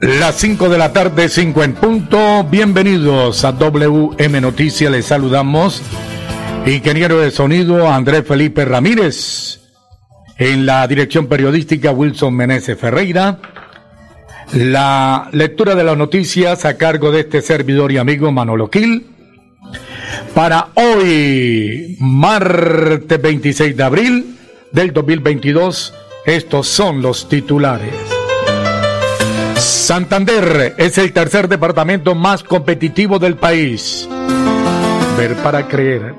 Las 5 de la tarde, 5 en punto. Bienvenidos a WM Noticias. Les saludamos. Ingeniero de sonido Andrés Felipe Ramírez. En la dirección periodística Wilson Meneses Ferreira. La lectura de las noticias a cargo de este servidor y amigo Manolo Quil. Para hoy, martes 26 de abril del 2022, estos son los titulares. Santander es el tercer departamento más competitivo del país. Ver para creer.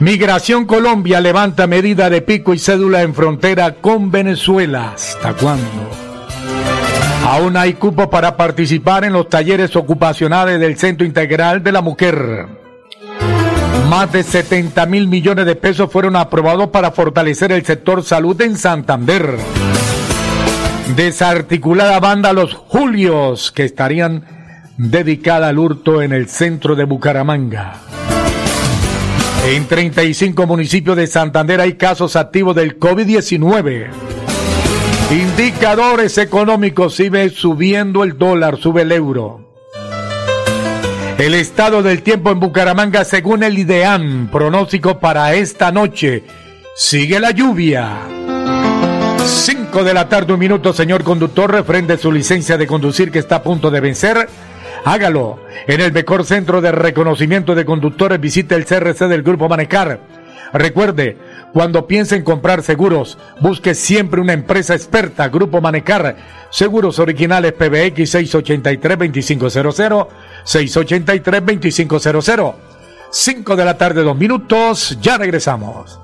Migración Colombia levanta medida de pico y cédula en frontera con Venezuela. ¿Hasta cuándo? Aún hay cupo para participar en los talleres ocupacionales del Centro Integral de la Mujer. Más de 70 mil millones de pesos fueron aprobados para fortalecer el sector salud en Santander. Desarticulada banda Los Julios, que estarían dedicada al hurto en el centro de Bucaramanga. En 35 municipios de Santander hay casos activos del COVID-19. Indicadores económicos, sigue subiendo el dólar, sube el euro. El estado del tiempo en Bucaramanga, según el IDEAN, pronóstico para esta noche, sigue la lluvia. 5 de la tarde, un minuto, señor conductor, refrende su licencia de conducir que está a punto de vencer. Hágalo. En el mejor centro de reconocimiento de conductores, visite el CRC del Grupo Manecar. Recuerde, cuando piense en comprar seguros, busque siempre una empresa experta, Grupo Manecar. Seguros originales PBX 683-2500, 683-2500. 5 de la tarde, dos minutos, ya regresamos.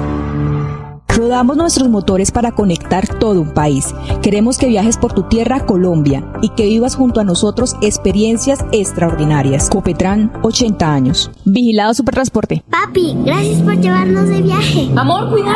Rodamos nuestros motores para conectar todo un país. Queremos que viajes por tu tierra, Colombia, y que vivas junto a nosotros experiencias extraordinarias. Copetran, 80 años. Vigilado Supertransporte. Papi, gracias por llevarnos de viaje. Amor, cuidado.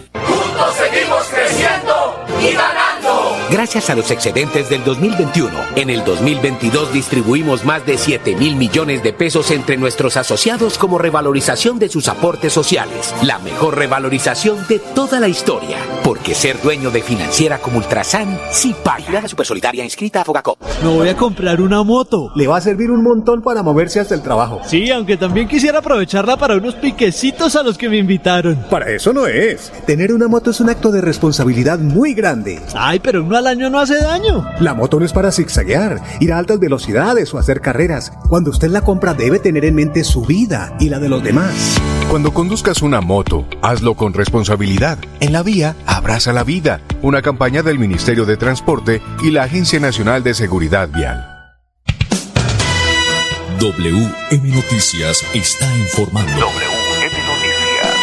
Gracias a los excedentes del 2021, en el 2022 distribuimos más de 7 mil millones de pesos entre nuestros asociados como revalorización de sus aportes sociales. La mejor revalorización de toda la historia. Porque ser dueño de financiera como Ultrasan sí paga. La Supersolidaria inscrita a Fogacop. Me voy a comprar una moto. Le va a servir un montón para moverse hasta el trabajo. Sí, aunque también quisiera aprovecharla para unos piquecitos a los que me invitaron. Para eso no es. Tener una moto es un acto de responsabilidad muy grande. Ay, pero uno al año no hace daño. La moto no es para zigzaguear, ir a altas velocidades o hacer carreras. Cuando usted la compra debe tener en mente su vida y la de los demás. Cuando conduzcas una moto, hazlo con responsabilidad. En la vía, abraza la vida. Una campaña del Ministerio de Transporte y la Agencia Nacional de Seguridad Vial. WM Noticias está informando. WM Noticias.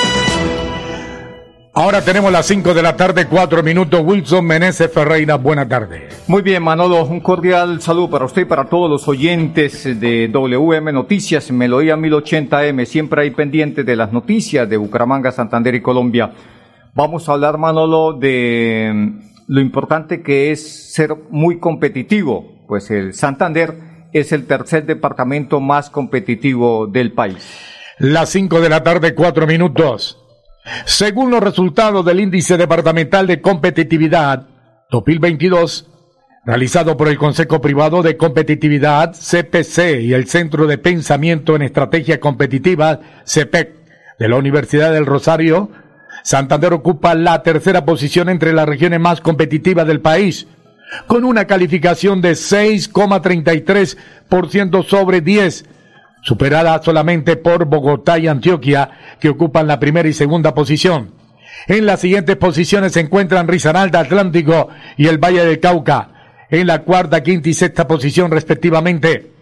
Ahora tenemos las 5 de la tarde, 4 minutos. Wilson Meneses Ferreira, buena tarde. Muy bien, Manolo, un cordial saludo para usted y para todos los oyentes de WM Noticias, Melodía 1080M, siempre ahí pendiente de las noticias de Bucaramanga, Santander y Colombia. Vamos a hablar, Manolo, de mm, lo importante que es ser muy competitivo. Pues el Santander es el tercer departamento más competitivo del país. Las 5 de la tarde, 4 minutos. Según los resultados del Índice Departamental de Competitividad 2022, realizado por el Consejo Privado de Competitividad, CPC, y el Centro de Pensamiento en Estrategia Competitiva, CPEC, de la Universidad del Rosario, Santander ocupa la tercera posición entre las regiones más competitivas del país, con una calificación de 6,33% sobre 10, superada solamente por Bogotá y Antioquia, que ocupan la primera y segunda posición. En las siguientes posiciones se encuentran Risaralda, Atlántico y el Valle del Cauca, en la cuarta, quinta y sexta posición respectivamente.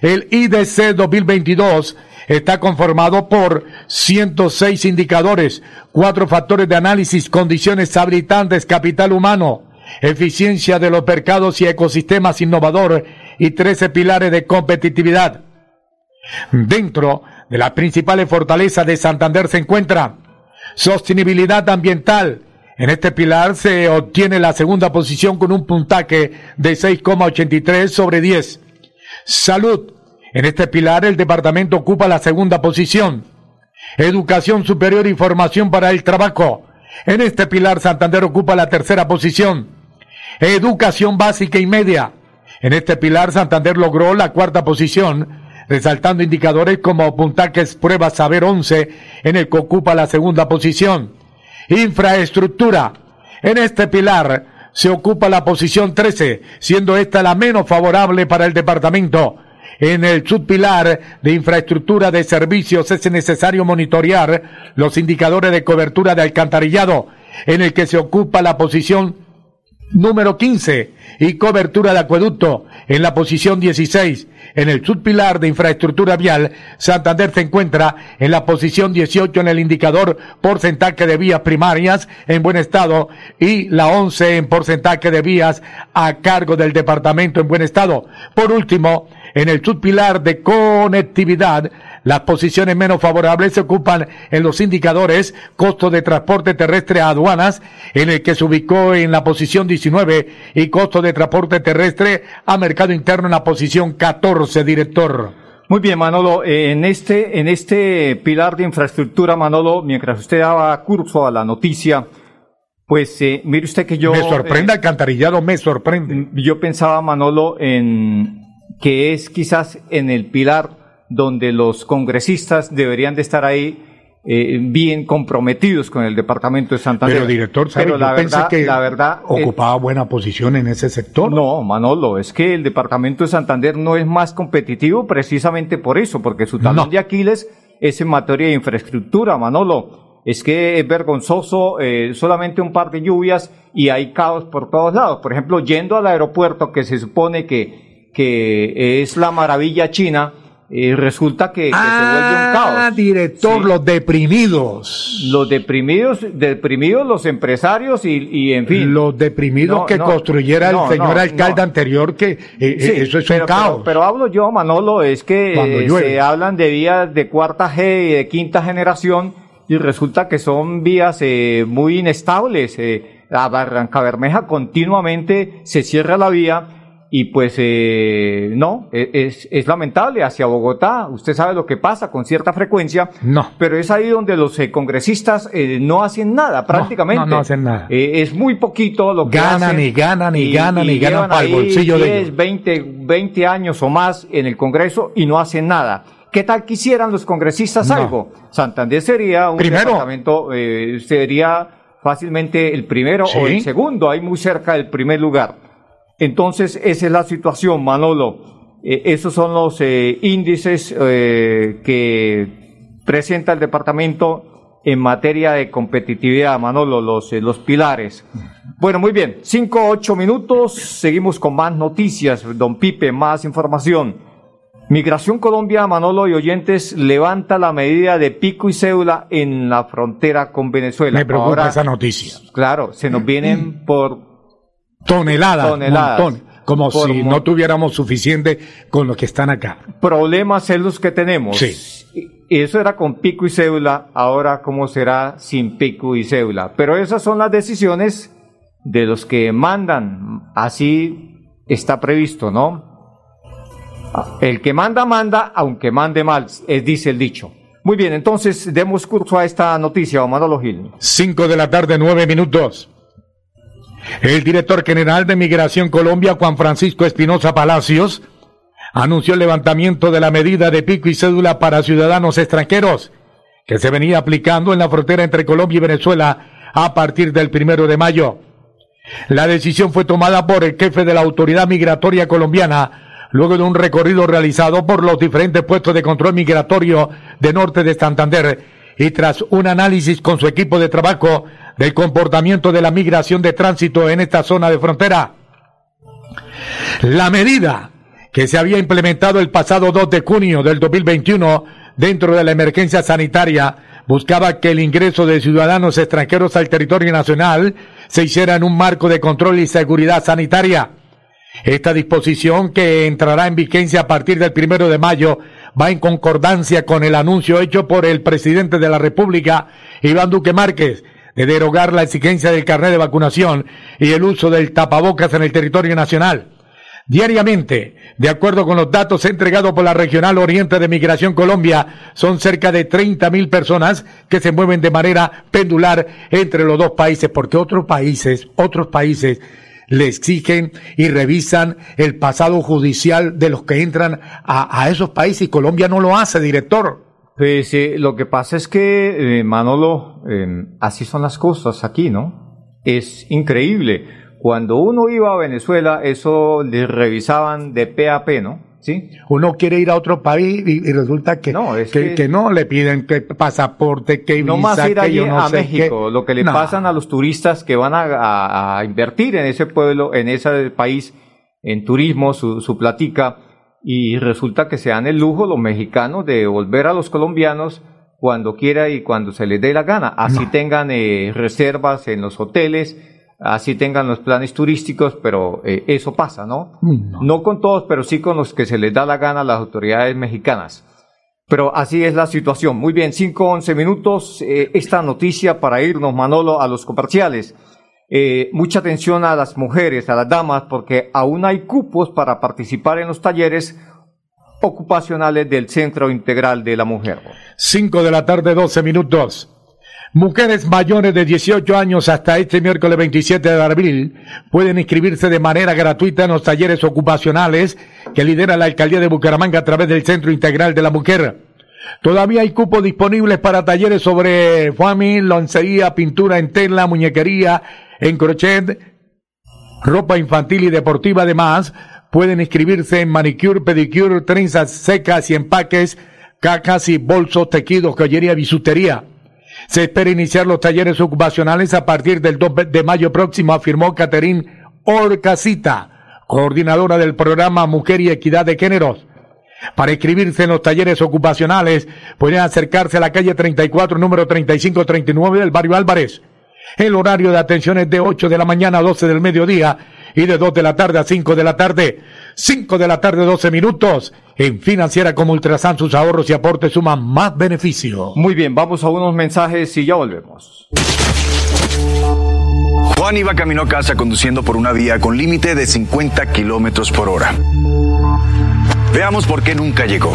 El IDC 2022 está conformado por 106 indicadores, cuatro factores de análisis, condiciones habilitantes, capital humano, eficiencia de los mercados y ecosistemas innovador y 13 pilares de competitividad. Dentro de las principales fortalezas de Santander se encuentra sostenibilidad ambiental. En este pilar se obtiene la segunda posición con un puntaje de 6,83 sobre 10. Salud. En este pilar el departamento ocupa la segunda posición. Educación superior y formación para el trabajo. En este pilar Santander ocupa la tercera posición. Educación básica y media. En este pilar Santander logró la cuarta posición, resaltando indicadores como puntajes pruebas saber 11, en el que ocupa la segunda posición. Infraestructura. En este pilar se ocupa la posición 13, siendo esta la menos favorable para el departamento. En el subpilar de infraestructura de servicios es necesario monitorear los indicadores de cobertura de alcantarillado, en el que se ocupa la posición número 15 y cobertura de acueducto en la posición 16. En el subpilar de infraestructura vial, Santander se encuentra en la posición 18 en el indicador porcentaje de vías primarias en buen estado y la 11 en porcentaje de vías a cargo del departamento en buen estado. Por último, en el subpilar de conectividad, las posiciones menos favorables se ocupan en los indicadores costo de transporte terrestre a aduanas, en el que se ubicó en la posición 19, y costo de transporte terrestre a mercado interno en la posición 14, director. Muy bien, Manolo. En este, en este pilar de infraestructura, Manolo, mientras usted daba curso a la noticia, pues eh, mire usted que yo... Me sorprende, eh, alcantarillado, me sorprende. Yo pensaba, Manolo, en que es quizás en el pilar donde los congresistas deberían de estar ahí eh, bien comprometidos con el departamento de Santander. Pero director, ¿sabe? Pero la Yo verdad, que la verdad ocupaba buena posición en ese sector. No, Manolo, es que el departamento de Santander no es más competitivo precisamente por eso, porque su talón de Aquiles es en materia de infraestructura, Manolo. Es que es vergonzoso, eh, solamente un par de lluvias y hay caos por todos lados. Por ejemplo, yendo al aeropuerto que se supone que que es la maravilla china, y resulta que, se vuelve un caos. Ah, director, los deprimidos. Los deprimidos, deprimidos los empresarios y, en fin. Los deprimidos que construyera el señor alcalde anterior, que eh, eh, eso es un caos. Pero, hablo yo, Manolo, es que eh, se hablan de vías de cuarta G y de quinta generación y resulta que son vías muy inestables. la Barranca Bermeja continuamente se cierra la vía y pues eh, no, e, es, es, lamentable hacia Bogotá. Usted sabe lo que pasa con cierta frecuencia. No. Pero es ahí donde los eh, congresistas eh, no hacen nada, prácticamente. No, no, hacen nada. Eh, es muy poquito lo que ganan hacen. Y ganan y ganan y, ganan para el bolsillo 10, de ellos. 20, 20 años o más en el Congreso y no hacen nada. ¿Qué tal quisieran los congresistas algo? Santander sería un primero. departamento, sería fácilmente el primero ¿Sí? o el segundo, ahí muy cerca del primer lugar. Entonces, esa es la situación, Manolo. Eh, esos son los eh, índices eh, que presenta el departamento en materia de competitividad, Manolo, los, los pilares. Bueno, muy bien. Cinco, ocho minutos. Seguimos con más noticias. Don Pipe, más información. Migración Colombia, Manolo y oyentes, levanta la medida de pico y cédula en la frontera con Venezuela. Me preocupa Ahora, esa noticia. Claro, se nos vienen por toneladas, toneladas montón, como si no tuviéramos suficiente con los que están acá. Problemas en los que tenemos. Sí. eso era con pico y cédula, ahora cómo será sin pico y cédula. Pero esas son las decisiones de los que mandan, así está previsto, ¿no? El que manda, manda, aunque mande mal, es, dice el dicho. Muy bien, entonces demos curso a esta noticia, Manolo Gil. Cinco de la tarde, nueve minutos. El director general de Migración Colombia, Juan Francisco Espinosa Palacios, anunció el levantamiento de la medida de pico y cédula para ciudadanos extranjeros que se venía aplicando en la frontera entre Colombia y Venezuela a partir del primero de mayo. La decisión fue tomada por el jefe de la Autoridad Migratoria Colombiana luego de un recorrido realizado por los diferentes puestos de control migratorio de norte de Santander y tras un análisis con su equipo de trabajo del comportamiento de la migración de tránsito en esta zona de frontera. La medida que se había implementado el pasado 2 de junio del 2021 dentro de la emergencia sanitaria buscaba que el ingreso de ciudadanos extranjeros al territorio nacional se hiciera en un marco de control y seguridad sanitaria. Esta disposición, que entrará en vigencia a partir del primero de mayo, va en concordancia con el anuncio hecho por el presidente de la República, Iván Duque Márquez, derogar la exigencia del carnet de vacunación y el uso del tapabocas en el territorio nacional. Diariamente, de acuerdo con los datos entregados por la Regional Oriente de Migración Colombia, son cerca de 30 mil personas que se mueven de manera pendular entre los dos países, porque otros países, otros países le exigen y revisan el pasado judicial de los que entran a, esos países y Colombia no lo hace, director. Pues eh, lo que pasa es que, eh, Manolo, em, así son las cosas aquí, ¿no? Es increíble. Cuando uno iba a Venezuela, eso le revisaban de pe a pe, ¿no? ¿Sí? Uno quiere ir a otro país y, resulta que no, que, no le piden que pasaporte, que no más ir allí a México. Lo que le pasan a los turistas que van a, invertir en ese pueblo, en ese país, en turismo, su, su platica, y resulta que se dan el lujo los mexicanos de volver a los colombianos cuando quiera y cuando se les dé la gana. Así tengan eh, reservas en los hoteles así tengan los planes turísticos, pero eh, eso pasa, ¿no? ¿no? con todos, pero sí con los que se les da la gana a las autoridades mexicanas. Pero así es la situación. Muy bien, 5, 11 minutos. Eh, esta noticia para irnos, Manolo, a los comerciales. Eh, mucha atención a las mujeres, a las damas, porque aún hay cupos para participar en los talleres ocupacionales del Centro Integral de la Mujer. 5 de la tarde, 12 minutos. Mujeres mayores de 18 años hasta este miércoles 27 de abril pueden inscribirse de manera gratuita en los talleres ocupacionales que lidera la alcaldía de Bucaramanga a través del Centro Integral de la Mujer. Todavía hay cupos disponibles para talleres sobre family, loncería, pintura en tela, muñequería, en crochet, ropa infantil y deportiva. Además, pueden inscribirse en manicure, pedicure, trenzas secas y empaques, cajas y bolsos, tejidos, joyería, bisutería. Se espera iniciar los talleres ocupacionales a partir del 2 de mayo próximo, afirmó Caterín Orcasita, coordinadora del programa Mujer y Equidad de Géneros. Para inscribirse en los talleres ocupacionales, pueden acercarse a la calle 34, número 3539 del barrio Álvarez. El horario de atención es de 8 de la mañana a 12 del mediodía y de 2 de la tarde a 5 de la tarde. 5 de la tarde, 12 minutos. En Financiera como Ultrasan, sus ahorros y aportes suman más beneficio. Muy bien, vamos a unos mensajes y ya volvemos. Juan iba camino a casa conduciendo por una vía con límite de 50 kilómetros por hora. Veamos por qué nunca llegó.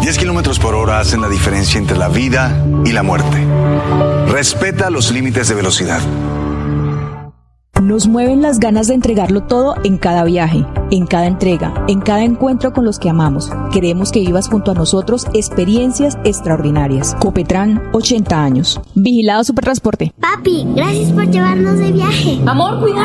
10 kilómetros por hora hacen la diferencia entre la vida y la muerte. Respeta los límites de velocidad. Nos mueven las ganas de entregarlo todo en cada viaje, en cada entrega, en cada encuentro con los que amamos. Queremos que vivas junto a nosotros experiencias extraordinarias. Copetran, 80 años. Vigilado Supertransporte. Papi, gracias por llevarnos de viaje. Amor, cuidado.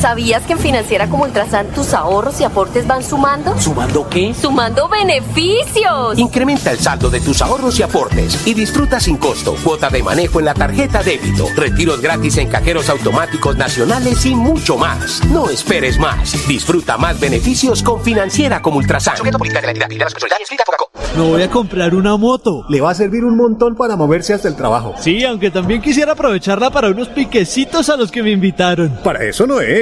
¿Sabías que en Financiera como Ultrasan tus ahorros y aportes van sumando? ¿Sumando qué? ¡Sumando beneficios! Incrementa el saldo de tus ahorros y aportes y disfruta sin costo cuota de manejo en la tarjeta débito, retiros gratis en cajeros automáticos nacionales y mucho más. No esperes más. Disfruta más beneficios con Financiera como Ultrasan. Me voy a comprar una moto. Le va a servir un montón para moverse hasta el trabajo. Sí, aunque también quisiera aprovecharla para unos piquecitos a los que me invitaron. Para eso no es.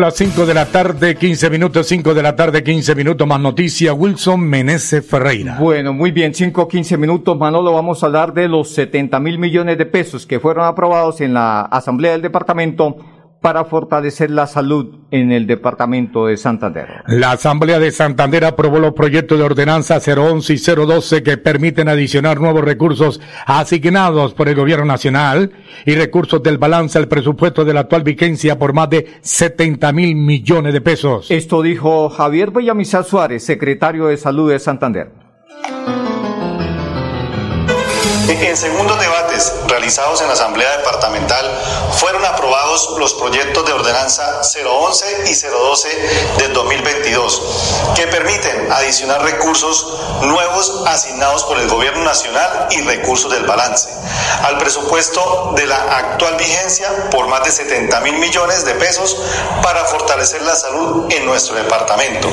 Las 5 de la tarde, 15 minutos, 5 de la tarde, 15 minutos más noticia. Wilson Meneses Ferreira. Bueno, muy bien, 5, 15 minutos, Manolo. Vamos a hablar de los 70 mil millones de pesos que fueron aprobados en la Asamblea del Departamento para fortalecer la salud en el departamento de Santander. La Asamblea de Santander aprobó los proyectos de ordenanza 011 y 012 que permiten adicionar nuevos recursos asignados por el gobierno nacional y recursos del balance al presupuesto de la actual vigencia por más de 70 mil millones de pesos. Esto dijo Javier Bellamizar Suárez, secretario de Salud de Santander. En segundos debates realizados en la Asamblea Departamental fueron aprobados los proyectos de ordenanza 011 y 012 del 2022, que permiten adicionar recursos nuevos asignados por el Gobierno Nacional y recursos del balance al presupuesto de la actual vigencia por más de 70 mil millones de pesos para fortalecer la salud en nuestro departamento.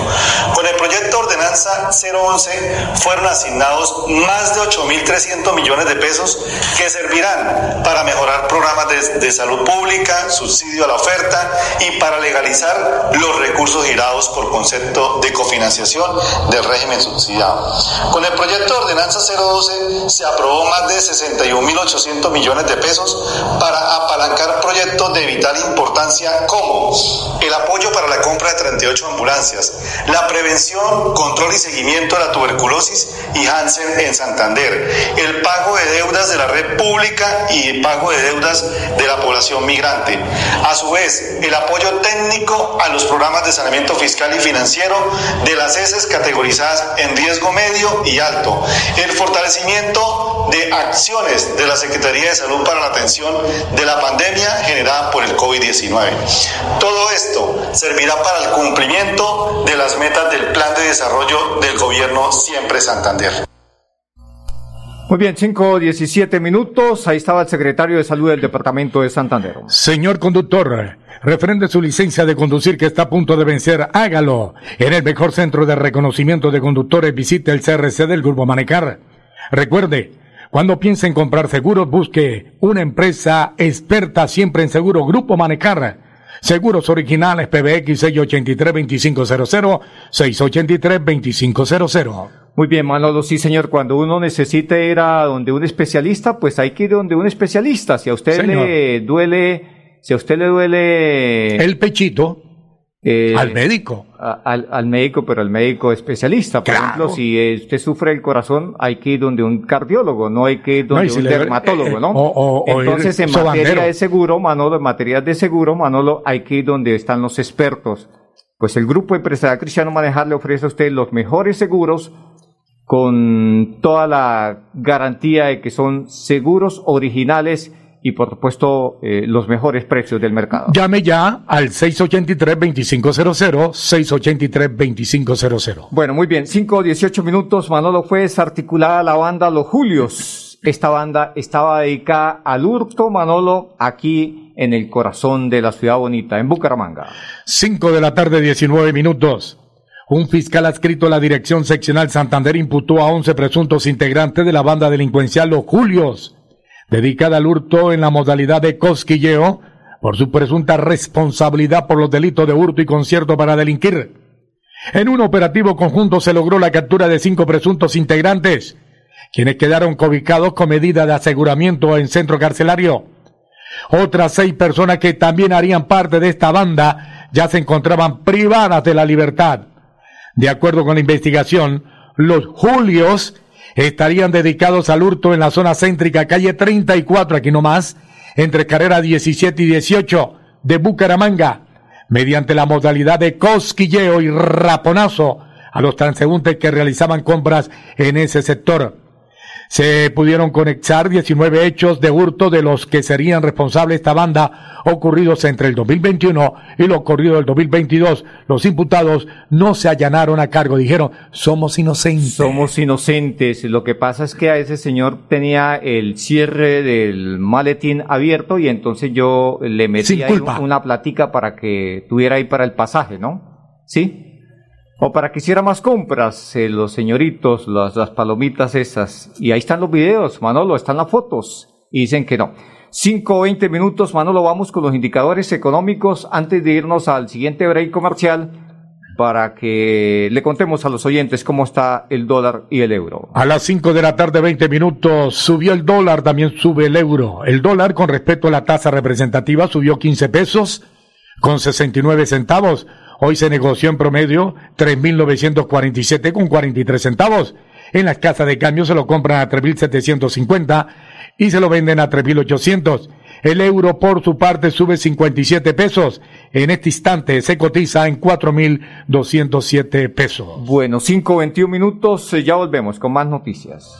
Con el proyecto de ordenanza 011 fueron asignados más de 8.300 millones de pesos que servirán para mejorar programas de, de, salud pública, subsidio a la oferta y para legalizar los recursos girados por concepto de cofinanciación del régimen subsidiado. Con el proyecto de ordenanza 012 se aprobó más de 61.800 millones de pesos para apalancar proyectos de vital importancia como el apoyo para la compra de 38 ambulancias, la prevención, control y seguimiento de la tuberculosis y Hansen en Santander, el pago de deudas de la red pública y pago de deudas de la población migrante. A su vez, el apoyo técnico a los programas de saneamiento fiscal y financiero de las heces categorizadas en riesgo medio y alto. El fortalecimiento de acciones de la Secretaría de Salud para la atención de la pandemia generada por el COVID-19. Todo esto servirá para el cumplimiento de las metas del Plan de Desarrollo del Gobierno Siempre Santander. Muy bien, 5, 17 minutos. Ahí estaba el secretario de Salud del Departamento de Santander. Señor conductor, referente su licencia de conducir que está a punto de vencer, hágalo. En el mejor centro de reconocimiento de conductores, visite el CRC del Grupo Manecar. Recuerde, cuando piense en comprar seguros, busque una empresa experta siempre en seguro Grupo Manecar. Seguros originales PBX 683-2500, 683-2500. Muy bien, Manolo, sí, señor. Cuando uno necesite ir a donde un especialista, pues hay que ir donde un especialista. Si a usted Señor. le duele, si a usted le duele... El pechito, eh, al médico. a- al, al médico, pero al médico especialista. Por Claro. ejemplo, si eh, usted sufre el corazón, hay que ir donde un cardiólogo, no hay que ir donde si un le- dermatólogo, eh, ¿no? o- o- Entonces, en sobandero. materia de seguro, Manolo, en materia de seguro, Manolo, hay que ir donde están los expertos. Pues el Grupo Empresarial Cristiano Manejar le ofrece a usted los mejores seguros con toda la garantía de que son seguros originales y por supuesto eh, los mejores precios del mercado. Llame ya al 683-2500, 683-2500. Bueno, muy bien, 5 18 minutos, Manolo fue desarticulada la banda Los Julios. Esta banda estaba dedicada al hurto, Manolo, aquí en el corazón de la ciudad bonita, en Bucaramanga. 5 de la tarde, 19 minutos. Un fiscal adscrito a la Dirección Seccional Santander imputó a 11 presuntos integrantes de la banda delincuencial Los Julios dedicada al hurto en la modalidad de cosquilleo por su presunta responsabilidad por los delitos de hurto y concierto para delinquir. En un operativo conjunto se logró la captura de cinco presuntos integrantes, quienes quedaron cobicados con medida de aseguramiento en centro carcelario. Otras seis personas que también harían parte de esta banda ya se encontraban privadas de la libertad. De acuerdo con la investigación, los Julios estarían dedicados al hurto en la zona céntrica calle 34, aquí nomás, entre carrera 17 y 18 de Bucaramanga, mediante la modalidad de cosquilleo y raponazo a los transeúntes que realizaban compras en ese sector. Se pudieron conectar 19 hechos de hurto de los que serían responsables esta banda ocurridos entre el 2021 y lo ocurrido el 2022. Los imputados no se allanaron a cargo, dijeron, somos inocentes. Somos inocentes. Lo que pasa es que a ese señor tenía el cierre del maletín abierto y entonces yo le metí ahí una platica para que tuviera ahí para el pasaje, ¿no? ¿Sí? O para que hiciera más compras, eh, los señoritos, las, las palomitas esas. Y ahí están los videos, Manolo, están las fotos. Y dicen que no. 5 o 20 minutos, Manolo, vamos con los indicadores económicos antes de irnos al siguiente break comercial para que le contemos a los oyentes cómo está el dólar y el euro. A las 5 de la tarde, 20 minutos, subió el dólar, también sube el euro. El dólar, con respecto a la tasa representativa, subió 15 pesos con 69 centavos Hoy se negoció en promedio 3.947 con 43 centavos. En las casas de cambio se lo compran a 3.750 y se lo venden a 3.800. El euro por su parte sube 57 pesos. En este instante se cotiza en 4.207 pesos. Bueno, 5.21 minutos, eh, ya volvemos con más noticias.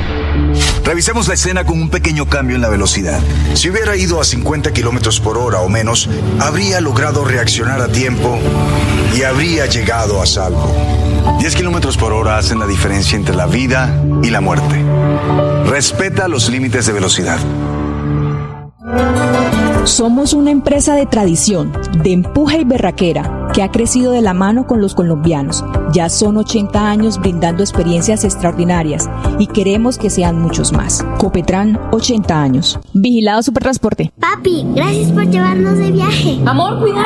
Revisemos la escena con un pequeño cambio en la velocidad. Si hubiera ido a 50 kilómetros por hora o menos, habría logrado reaccionar a tiempo y habría llegado a salvo. 10 kilómetros por hora hacen la diferencia entre la vida y la muerte. Respeta los límites de velocidad. Somos una empresa de tradición, de empuje y berraquera, que ha crecido de la mano con los colombianos. Ya son 80 años brindando experiencias extraordinarias y queremos que sean muchos más. Copetran, 80 años. Vigilado Supertransporte. Papi, gracias por llevarnos de viaje. Amor, cuidado.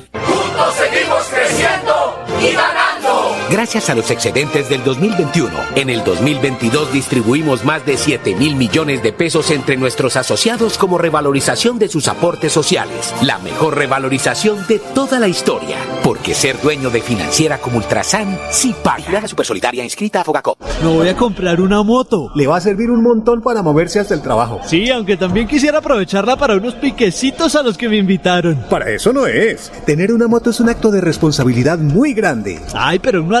Gracias a los excedentes del 2021, en el 2022 distribuimos más de 7 mil millones de pesos entre nuestros asociados como revalorización de sus aportes sociales. La mejor revalorización de toda la historia. Porque ser dueño de financiera como Ultrasan sí paga. La Supersolidaria inscrita a Fogacop. Me voy a comprar una moto. Le va a servir un montón para moverse hasta el trabajo. Sí, aunque también quisiera aprovecharla para unos piquecitos a los que me invitaron. Para eso no es. Tener una moto es un acto de responsabilidad muy grande. Ay, pero uno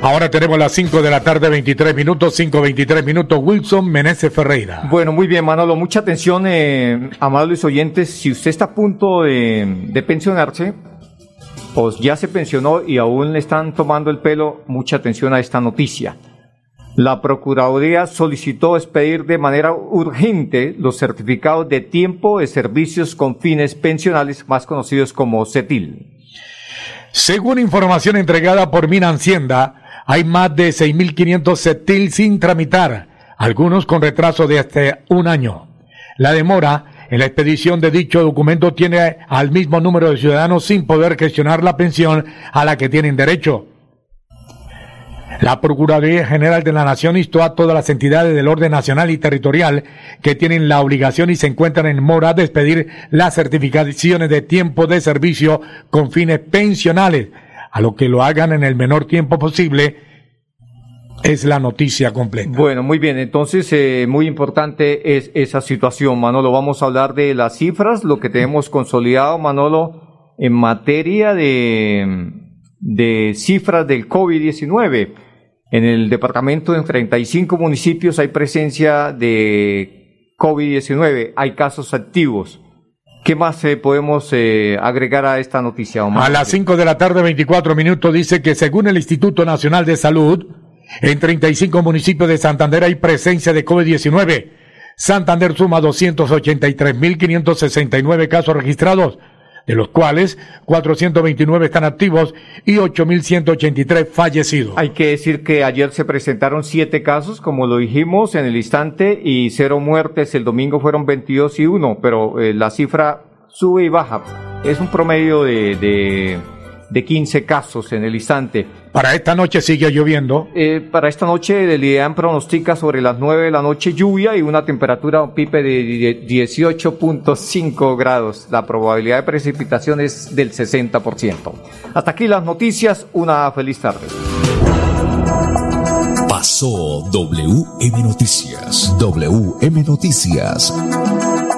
Ahora tenemos las 5 de la tarde, 23 minutos, 5.23 minutos. Wilson Meneses Ferreira. Bueno, muy bien, Manolo. Mucha atención, eh, amables oyentes. Si usted está a punto de, de pensionarse, pues ya se pensionó y aún le están tomando el pelo, mucha atención a esta noticia. La Procuraduría solicitó expedir de manera urgente los certificados de tiempo de servicios con fines pensionales, más conocidos como CETIL. Según información entregada por Mina Hacienda, hay más de 6.500 CETIL sin tramitar, algunos con retraso de hasta un año. La demora en la expedición de dicho documento tiene al mismo número de ciudadanos sin poder gestionar la pensión a la que tienen derecho. La Procuraduría General de la Nación instó a todas las entidades del orden nacional y territorial que tienen la obligación y se encuentran en mora de expedir las certificaciones de tiempo de servicio con fines pensionales, a lo que lo hagan en el menor tiempo posible. Es la noticia completa. Bueno, muy bien. Entonces, eh, muy importante es esa situación, Manolo. Vamos a hablar de las cifras, lo que tenemos consolidado, Manolo, en materia de, cifras del COVID-19. En el departamento, en 35 municipios, hay presencia de COVID-19, hay casos activos. ¿Qué más eh, podemos eh, agregar a esta noticia, Omar? A las 5 de la tarde, 24 minutos, dice que según el Instituto Nacional de Salud, en 35 municipios de Santander hay presencia de COVID-19. Santander suma 283.569 casos registrados, de los cuales 429 están activos y 8.183 fallecidos. Hay que decir que ayer se presentaron siete casos, como lo dijimos en el instante, y cero muertes. El domingo fueron 22 y 1, pero eh, la cifra sube y baja. Es un promedio de, de, de 15 casos en el instante. Para esta noche sigue lloviendo. Eh, para esta noche el IDEAN pronostica sobre las 9 de la noche lluvia y una temperatura un pipe de 18.5 grados. La probabilidad de precipitación es del 60%. Hasta aquí las noticias. Una feliz tarde. Pasó WM Noticias. WM Noticias.